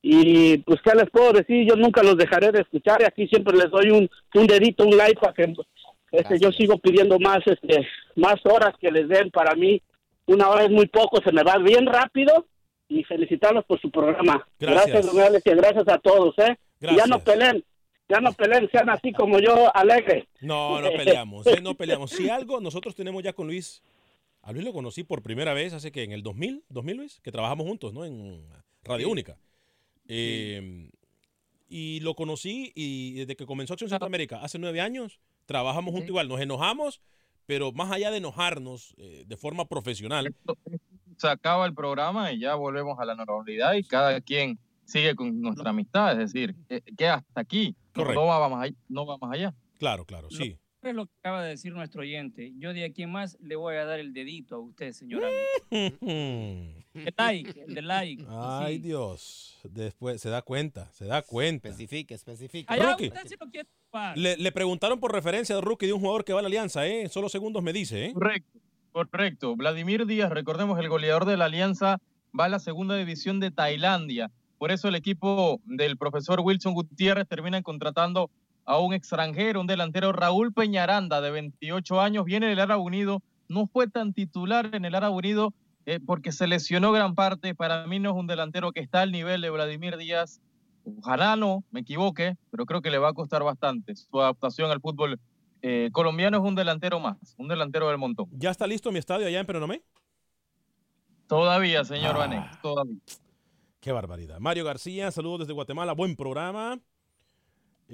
Y pues, ¿qué les puedo decir? Yo nunca los dejaré de escuchar y aquí siempre les doy un, un dedito, un like para que este, yo sigo pidiendo más, este, más horas que les den. Para mí, una hora es muy poco, se me va bien rápido. Y felicitarlos por su programa. Gracias. don Alex, y gracias a todos, ¿eh? Y ya Gracias. no peleen, ya no peleen, sean así como yo, alegre. No, no peleamos, ¿eh? no peleamos. Si algo nosotros tenemos ya con Luis, a Luis lo conocí por primera vez hace que en el 2000, 2000 Luis, que trabajamos juntos, ¿no? En Radio Única. Eh, y lo conocí y desde que comenzó Acción Centroamérica, hace nueve años, trabajamos juntos igual. Nos enojamos, pero más allá de enojarnos eh, de forma profesional, Se acaba el programa y ya volvemos a la normalidad y cada quien sigue con nuestra amistad. Es decir, que, que hasta aquí Correcto. no vamos, allá, no vamos allá. claro, claro, sí. Es lo que acaba de decir nuestro oyente. Yo de aquí en más le voy a dar el dedito a usted, señora. El like, el de like. Ay, Dios. Después se da cuenta, se da cuenta. Especifique, especifique. Allá Rookie. usted sí lo quiere ocupar. Le, le preguntaron por referencia de Rookie de un jugador que va a la Alianza, ¿eh? Solo segundos me dice, ¿eh? Correcto, correcto. Vladimir Díaz, recordemos, el goleador de la Alianza, va a la segunda división de Tailandia. Por eso el equipo del profesor Wilson Gutiérrez termina contratando a un extranjero, un delantero Raúl Peñaranda, de 28 años, viene del Árabe Unido, no fue tan titular en el Árabe Unido eh, porque se lesionó gran parte. Para mí no es un delantero que está al nivel de Vladimir Díaz. Ojalá no me equivoque, pero creo que le va a costar bastante. Su adaptación al fútbol eh, colombiano es un delantero más, un delantero del montón. ¿Ya está listo mi estadio allá en Peronomé? Todavía, señor Vanegas, todavía. Qué barbaridad. Mario García, saludos desde Guatemala, buen programa.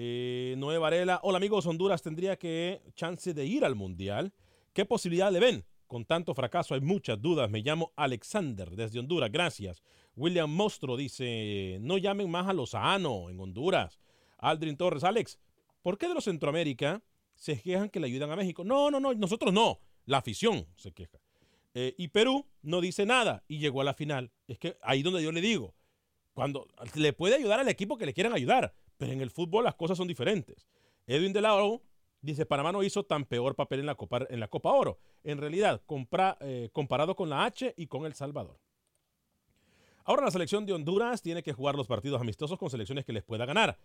Eh, Noé Varela, hola amigos, Honduras tendría que chance de ir al Mundial. ¿Qué posibilidad le ven? Con tanto fracaso hay muchas dudas. Me llamo Alexander desde Honduras, gracias. William Mostro dice, no llamen más a Lozano en Honduras. Aldrin Torres, Alex, ¿por qué de los Centroamérica se quejan que le ayudan a México? No, no, no, nosotros no. La afición se queja. Eh, y Perú no dice nada y llegó a la final. Es que ahí donde yo le digo, cuando le puede ayudar al equipo que le quieran ayudar, pero en el fútbol las cosas son diferentes. Edwin de Lauro dice, Panamá no hizo tan peor papel en la Copa, la Oro. En realidad, eh, comparado con la H y con El Salvador. Ahora la selección de Honduras tiene que jugar los partidos amistosos con selecciones que les pueda ganar,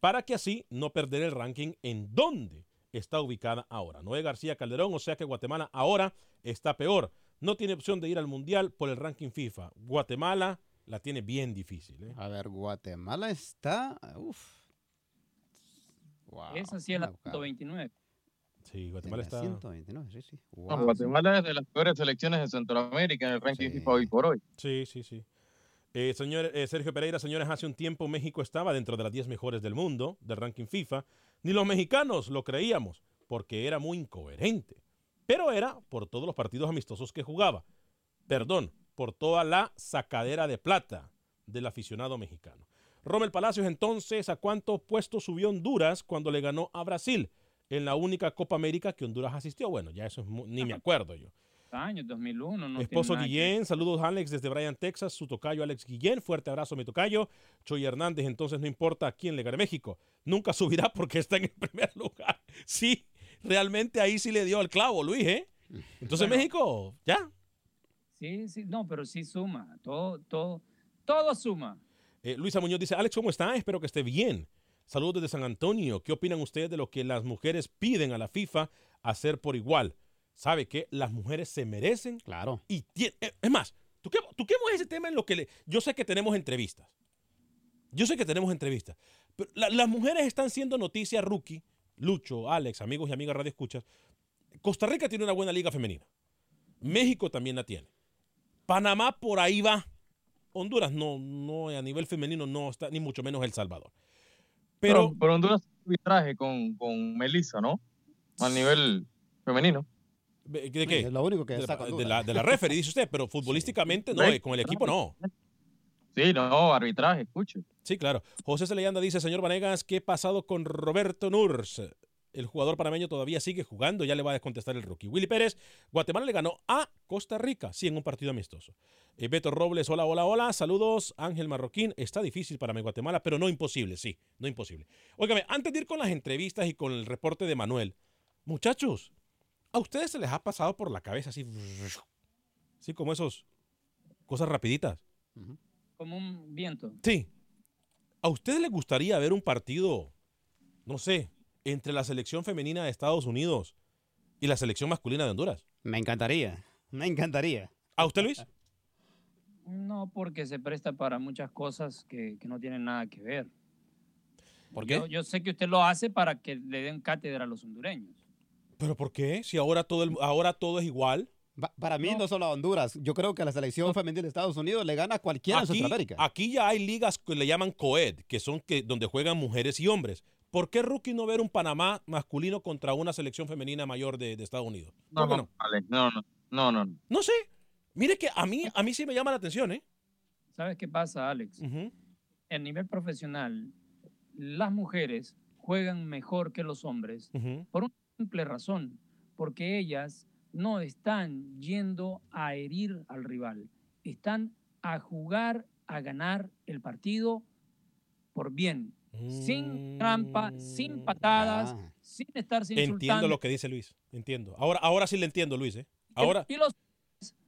para que así no perder el ranking en donde está ubicada ahora. Noé García Calderón, o sea que Guatemala ahora está peor. No tiene opción de ir al Mundial por el ranking FIFA. Guatemala la tiene bien difícil. ¿eh? A ver, Guatemala está. Uf. Esa sí es la 129. Sí, Guatemala está... 129, sí, sí. No, Guatemala es de las peores selecciones de Centroamérica en el ranking FIFA hoy por hoy. Sí, sí, sí. Eh, señor eh, Sergio Pereira, señores, hace un tiempo México estaba dentro de las 10 mejores del mundo, del ranking FIFA. Ni los mexicanos lo creíamos, porque era muy incoherente. Pero era por todos los partidos amistosos que jugaba. Perdón, por toda la sacadera de plata del aficionado mexicano. Rommel Palacios, entonces, ¿a cuántos puestos subió Honduras cuando le ganó a Brasil en la única Copa América que Honduras asistió? Bueno, ya eso es ni me acuerdo yo. Año 2001. No Esposo que Guillén, saludos Alex desde Bryan, Texas, su tocayo Alex Guillén, fuerte abrazo mi tocayo. Choy Hernández, entonces no importa a quién le gane México, nunca subirá porque está en el primer lugar. Sí, realmente ahí sí le dio el clavo Luis, ¿eh? Entonces Bueno. México, ya. Sí, sí, no, pero sí suma. Todo, todo, todo suma. Eh, Luisa Muñoz dice, Alex, ¿cómo está? Espero que esté bien. Saludos desde San Antonio. ¿Qué opinan ustedes de lo que las mujeres piden a la FIFA hacer por igual? ¿Sabe que las mujeres se merecen? Claro. Y eh, es más, toquemos, toquemos ese tema en lo que le... Yo sé que tenemos entrevistas. Yo sé que tenemos entrevistas. Pero la- las mujeres están siendo noticia rookie. Lucho, Alex, amigos y amigas Radio Escuchas. Costa Rica tiene una buena liga femenina. México también la tiene. Panamá por ahí va. Honduras no, no a nivel femenino no está, ni mucho menos El Salvador. Pero, Pero, pero Honduras arbitraje con, con Melissa, ¿no? A nivel femenino. ¿de qué? Es lo único que de, saca la, Honduras. de la, de la referee, dice usted, pero futbolísticamente no, Sí. eh, con el equipo no. Sí, no, arbitraje, escuche. Sí, claro. José Celeyanda dice, señor Vanegas, ¿qué ha pasado con Roberto Nurs? El jugador panameño todavía sigue jugando, ya le va a contestar el rookie. Willy Pérez, Guatemala le ganó a Costa Rica, sí, en un partido amistoso. Eh, Beto Robles, hola, hola, hola, saludos. Ángel Marroquín, está difícil para mí Guatemala, pero no imposible, sí, no imposible. Óigame, antes de ir con las entrevistas y con el reporte de Manuel, muchachos, ¿a ustedes se les ha pasado por la cabeza así, así como esos cosas rapiditas? Como un viento. Sí. ¿A ustedes les gustaría ver un partido, no sé, entre la selección femenina de Estados Unidos y la selección masculina de Honduras? Me encantaría. Me encantaría. ¿A usted, Luis? No, porque se presta para muchas cosas que, que no tienen nada que ver. ¿Por Yo, yo sé que usted lo hace para que le den cátedra a los hondureños. ¿Pero por qué? Si ahora todo, el- ahora todo es igual. Pa- Para mí no. solo a Honduras. Yo creo que la selección femenil de Estados Unidos le gana a cualquiera en Aquí, Centroamérica. aquí ya hay ligas que le llaman coed, que son que, donde juegan mujeres y hombres. ¿Por qué rookie no ver un Panamá masculino contra una selección femenina mayor de, de Estados Unidos? No, ¿Por qué no, Alex, no, no, no, no. no. No sé. Mire que a mí, a mí sí me llama la atención, ¿eh? ¿Sabes qué pasa, Alex? A nivel profesional, las mujeres juegan mejor que los hombres por una simple razón, porque ellas no están yendo a herir al rival, están a jugar, a ganar el partido por bien, sin trampa, sin patadas, sin estarse insultando. Entiendo lo que dice Luis. Entiendo. Ahora, ahora sí le entiendo, Luis, ¿eh? Ahora, Y los,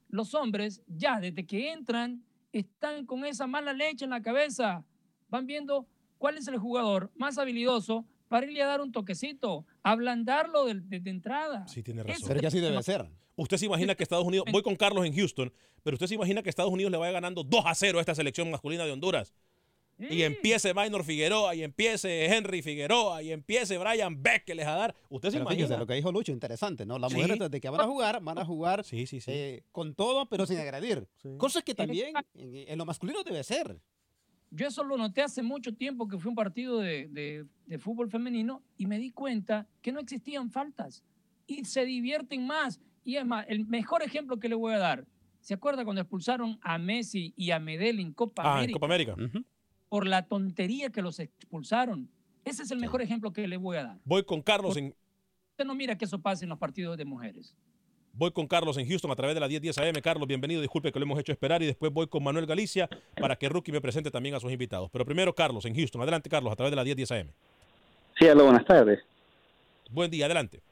los hombres, ya desde que entran, están con esa mala leche en la cabeza. Van viendo cuál es el jugador más habilidoso para irle a dar un toquecito, ablandarlo de, de- de entrada. Sí, tiene razón. Pero que así debe ser. Usted se imagina que Estados Unidos, voy con Carlos en Houston, pero usted se imagina que Estados Unidos le vaya ganando 2 a 0 a esta selección masculina de Honduras. Y empiece Minor Figueroa, y empiece Henry Figueroa, y empiece Brian Beck a dar. Usted se Pero imagina. fíjese lo que dijo Lucho, interesante, ¿no? Las Sí. mujeres desde que van a jugar, van a jugar eh, con todo, pero sin agredir. Cosas que también en, en lo masculino debe ser. Yo eso lo noté hace mucho tiempo que fue un partido de, de- de fútbol femenino y me di cuenta que no existían faltas y se divierten más. Y es más, el mejor ejemplo que le voy a dar, ¿se acuerda cuando expulsaron a Messi y a Medel en Copa Ah, en América? Copa América. Por la tontería que los expulsaron. Ese es el mejor ejemplo que le voy a dar. Voy con Carlos en, Usted no mira que eso pasa en los partidos de mujeres. voy con Carlos en Houston a través de la 1010 AM. Carlos, bienvenido. Disculpe que lo hemos hecho esperar. Y después voy con Manuel Galicia para que Rookie me presente también a sus invitados. Pero primero, Carlos en Houston. Adelante, Carlos, a través de la 1010 AM. Sí, hola, buenas tardes. Buen día, adelante.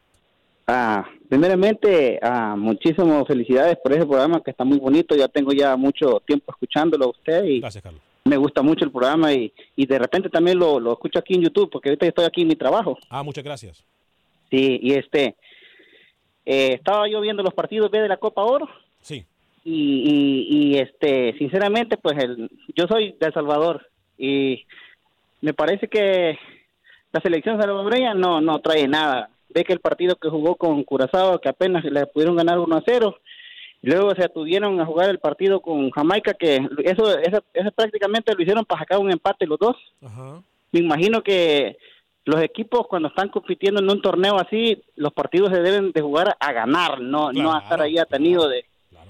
Ah, primeramente, ah, muchísimas felicidades por ese programa que está muy bonito. Ya tengo ya mucho tiempo escuchándolo a usted y Gracias, Carlos. Me gusta mucho el programa y, y de repente también lo, lo escucho aquí en YouTube porque ahorita estoy aquí en mi trabajo. Ah, muchas gracias. Sí, y este, eh, estaba yo viendo los partidos B de la Copa Oro Sí. y, y, y, este, sinceramente, pues el, yo soy de El Salvador y me parece que la selección salvadoreña no, no trae nada. Ve que el partido que jugó con Curazao, que apenas le pudieron ganar 1 a 0, luego se atuvieron a jugar el partido con Jamaica, que eso, eso, eso prácticamente lo hicieron para sacar un empate los dos. Me imagino que los equipos cuando están compitiendo en un torneo así, los partidos se deben de jugar a ganar, no, no a estar ahí atenido de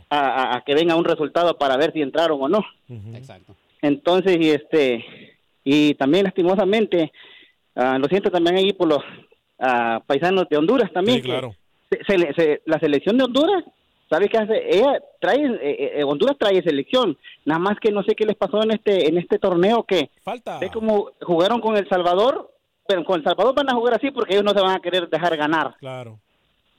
a, a que venga un resultado para ver si entraron o no. Exacto. Entonces, y este, y también lastimosamente, ah, lo siento también ahí por los ah, paisanos de Honduras también. Sí, claro. se- se- se- la selección de Honduras, ¿sabes qué hace? Ella trae, eh, eh, Honduras trae selección, nada más que no sé qué les pasó en este, en este torneo que Falta. ve como jugaron con El Salvador, pero con El Salvador van a jugar así porque ellos no se van a querer dejar ganar. Claro.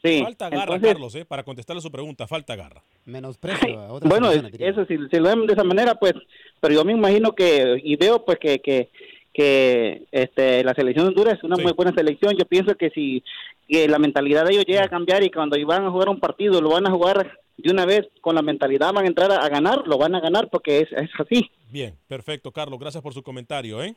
Sí. Falta garra, entonces- Carlos, ¿eh? para contestarle su pregunta, falta garra. Menosprecio a otras Bueno, eso si, si lo ven de esa manera, pues, pero yo me imagino que, y veo pues que, que, que este, la selección de Honduras es una muy buena selección. Yo pienso que si que la mentalidad de ellos llega a cambiar y cuando van a jugar un partido lo van a jugar de una vez con la mentalidad, van a entrar a, a ganar, lo van a ganar porque es, es así. Bien, perfecto, Carlos, gracias por su comentario, ¿eh?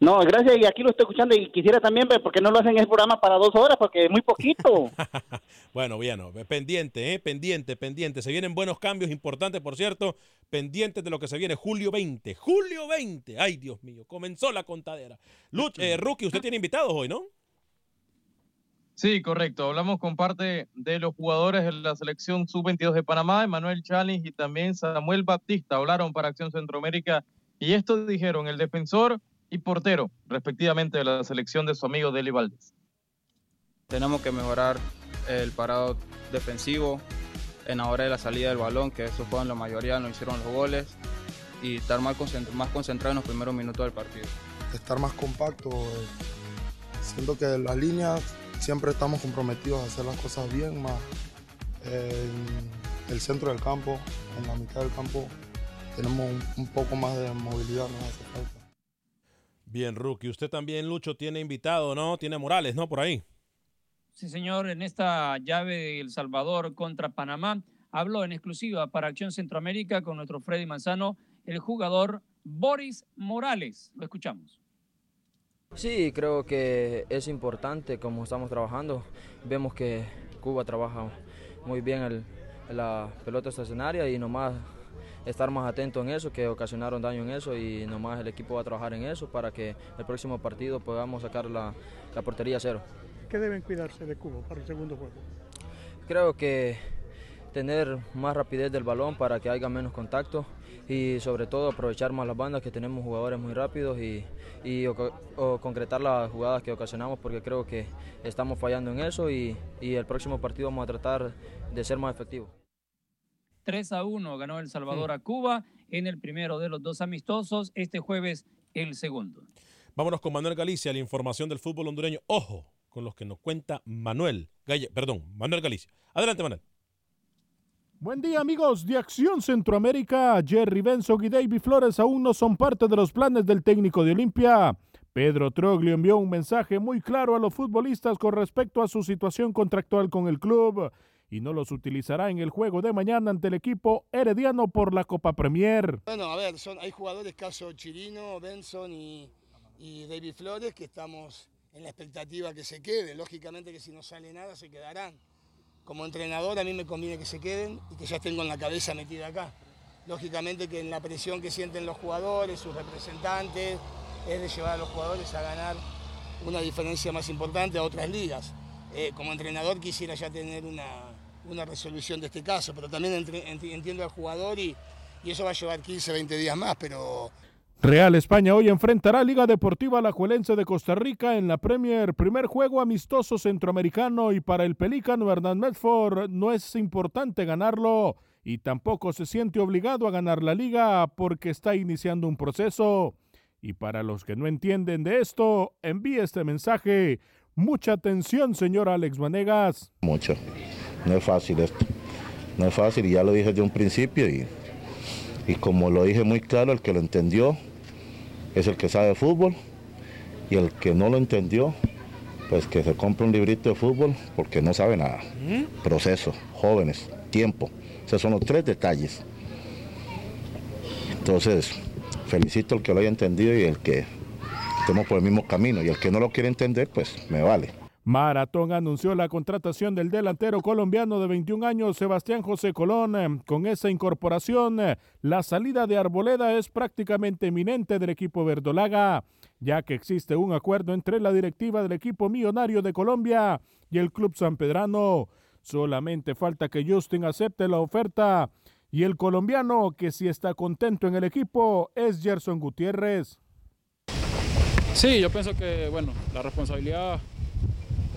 No, gracias, y aquí lo estoy escuchando y quisiera también ver por qué no lo hacen el programa para dos horas, porque es muy poquito. Bueno, bien, no, pendiente, ¿eh? pendiente, pendiente. Se vienen buenos cambios importantes, por cierto, pendientes de lo que se viene julio 20. Julio 20. Ay, Dios mío, comenzó la contadera. Luch, eh, Rookie, usted tiene invitados hoy, ¿no? Sí, correcto. Hablamos con parte de los jugadores de la selección sub-22 de Panamá, Emanuel Challenge y también Samuel Baptista. Hablaron para Acción Centroamérica y esto dijeron el defensor y portero, respectivamente, de la selección de su amigo Deli Valdés. Tenemos que mejorar el parado defensivo en la hora de la salida del balón, que eso fue en la mayoría, no hicieron los goles, y estar más, concent- más concentrado en los primeros minutos del partido. estar más compacto. eh, Siento que en las líneas siempre estamos comprometidos a hacer las cosas bien, más en el centro del campo, en la mitad del campo, tenemos un, un poco más de movilidad, nos hace falta. Bien, Rookie. Usted también, Lucho, tiene invitado, ¿no? Tiene Morales, ¿no? Por ahí. Sí, señor, en esta llave de El Salvador contra Panamá, habló en exclusiva para Acción Centroamérica con nuestro Freddy Manzano, el jugador Boris Morales. Lo escuchamos. Sí, creo que es importante como estamos trabajando. Vemos que Cuba trabaja muy bien el- la pelota estacionaria y nomás estar más atento en eso, que ocasionaron daño en eso y nomás el equipo va a trabajar en eso para que el próximo partido podamos sacar la, la portería cero. ¿Qué deben cuidarse de Cuba para el segundo juego? Creo que tener más rapidez del balón para que haya menos contacto y sobre todo aprovechar más las bandas que tenemos jugadores muy rápidos y, y o concretar las jugadas que ocasionamos porque creo que estamos fallando en eso y, y el próximo partido vamos a tratar de ser más efectivos. 3 a 1 ganó El Salvador a Cuba en el primero de los dos amistosos. Este jueves el segundo. Vámonos con Manuel Galicia, la información del fútbol hondureño. Ojo con los que nos cuenta Manuel Galle, perdón, Manuel Galicia. Adelante, Manuel. Buen día amigos de Acción Centroamérica. Jerry Benson y David Flores aún no son parte de los planes del técnico de Olimpia. Pedro Troglio envió un mensaje muy claro a los futbolistas con respecto a su situación contractual con el club y no los utilizará en el juego de mañana ante el equipo herediano por la Copa Premier. Bueno, a ver, son, hay jugadores caso Chirino, Benson y, y David Flores que estamos en la expectativa que se quede. Lógicamente que si no sale nada se quedarán. Como entrenador a mí me conviene que se queden y que ya estén con la cabeza metida acá. Lógicamente que en la presión que sienten los jugadores, sus representantes, es de llevar a los jugadores a ganar una diferencia más importante a otras ligas. Eh, como entrenador quisiera ya tener una, una resolución de este caso, pero también entre- entiendo al jugador y, y eso va a llevar 15, 20 días más, pero Real España hoy enfrentará a Liga Deportiva Alajuelense de Costa Rica en la Premier, primer juego amistoso centroamericano y para el pelícano Hernán Medford no es importante ganarlo y tampoco se siente obligado a ganar la liga porque está iniciando un proceso. Y para los que no entienden de esto, envíe este mensaje. Mucha atención, señor Alex Vanegas. Mucho. No es fácil esto. No es fácil y ya lo dije desde un principio y, y como lo dije muy claro, el que lo entendió es el que sabe de fútbol y el que no lo entendió, pues que se compre un librito de fútbol porque no sabe nada. Proceso, jóvenes, tiempo. Esos son los tres detalles. Entonces, felicito al que lo haya entendido y el que estemos por el mismo camino. Y el que no lo quiere entender, pues me vale. Maratón anunció la contratación del delantero colombiano de 21 años, Sebastián José Colón. Con esa incorporación, la salida de Arboleda es prácticamente eminente del equipo verdolaga, ya que existe un acuerdo entre la directiva del equipo millonario de Colombia y el club sanpedrano. Solamente falta que Justin acepte la oferta y el colombiano que sí está contento en el equipo es Gerson Gutiérrez. Sí, yo pienso que bueno, la responsabilidad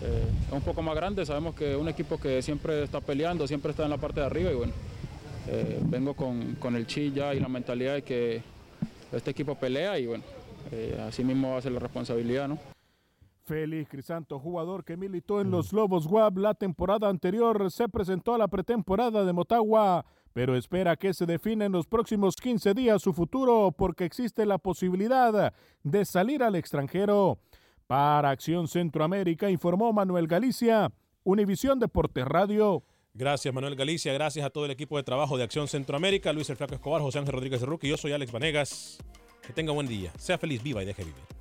eh, es un poco más grande. Sabemos que un equipo que siempre está peleando, siempre está en la parte de arriba y bueno, eh, vengo con, con, el chi ya y la mentalidad de que este equipo pelea y bueno, eh, así mismo va a ser la responsabilidad, ¿no? Félix Crisanto, jugador que militó en los Lobos WAP la temporada anterior, se presentó a la pretemporada de Motagua, pero espera que se define en los próximos 15 días su futuro porque existe la posibilidad de salir al extranjero. Para Acción Centroamérica informó Manuel Galicia, Univisión Deportes Radio. Gracias Manuel Galicia, gracias a todo el equipo de trabajo de Acción Centroamérica, Luis El Flaco Escobar, José Ángel Rodríguez de yo soy Alex Vanegas. Que tenga buen día, sea feliz, viva y deje vivir.